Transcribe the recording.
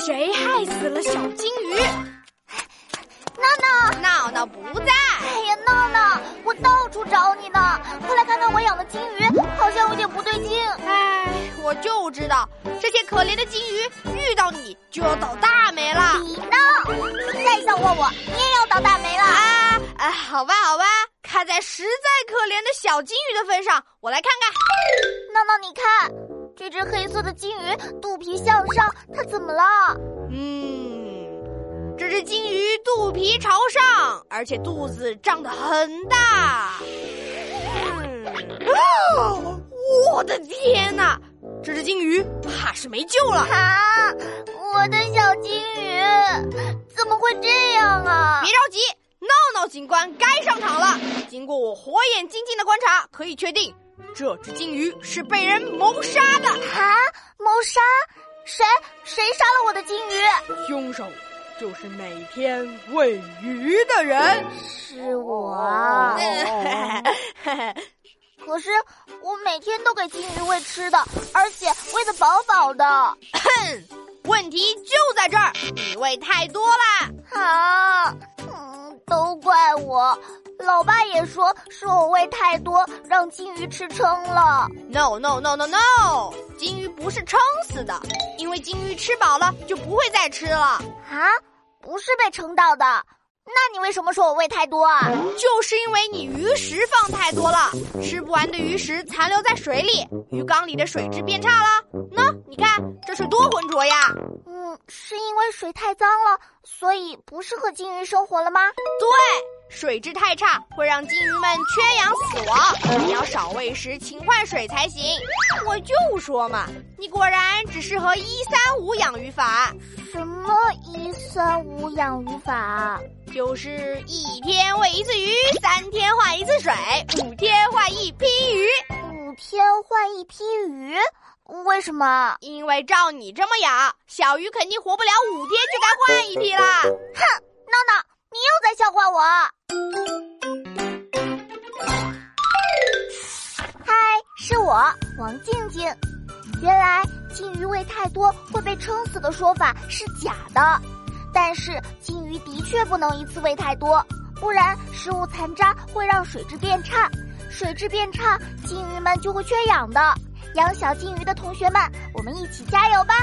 谁害死了小金鱼？闹闹，闹闹不在。哎呀，闹闹，我到处找你呢。快来看看我养的金鱼，好像有点不对劲。哎，我就知道，这些可怜的金鱼遇到你就要倒大霉了。你呢？再笑话我，你也要倒大霉了啊！啊，好吧，好吧，看在实在可怜的小金鱼的份上，我来看看。只黑色的金鱼肚皮向上，它怎么了？嗯，这只金鱼肚皮朝上，而且肚子胀得很大。嗯，哦，我的天哪！这只金鱼怕是没救了啊！我的小金鱼怎么会这样啊？别着急，闹闹警官该上场了。经过我火眼金睛的观察，可以确定，这只金鱼是被人谋杀的啊！谋杀？谁？谁杀了我的金鱼？凶手就是每天喂鱼的人。是我。可是我每天都给金鱼喂吃的，而且喂的饱饱的。哼，问题就在这儿，你喂太多了。啊，嗯，都怪我。老爸也说是我喂太多，让金鱼吃撑了。No no no no no，金鱼不是撑死的，因为金鱼吃饱了就不会再吃了。啊，不是被撑到的。那你为什么说我喂太多啊？就是因为你鱼食放太多了，吃不完的鱼食残留在水里，鱼缸里的水质变差了。喏，你看这水多浑浊呀！嗯，是因为水太脏了，所以不适合金鱼生活了吗？对，水质太差会让金鱼们缺氧死亡，你要少喂食，勤换水才行。我就说嘛，你果然只适合一三五养鱼法。什么一三五养鱼法？就是一天喂一次鱼，三天换一次水，五天换一批鱼。五天换一批鱼？为什么？因为照你这么养，小鱼肯定活不了五天就该换一批啦。哼，闹闹，你又在笑话我。嗨，是我王静静。原来金鱼喂太多会被撑死的说法是假的。但是金鱼的确不能一次喂太多，不然食物残渣会让水质变差，水质变差，金鱼们就会缺氧的。养小金鱼的同学们，我们一起加油吧！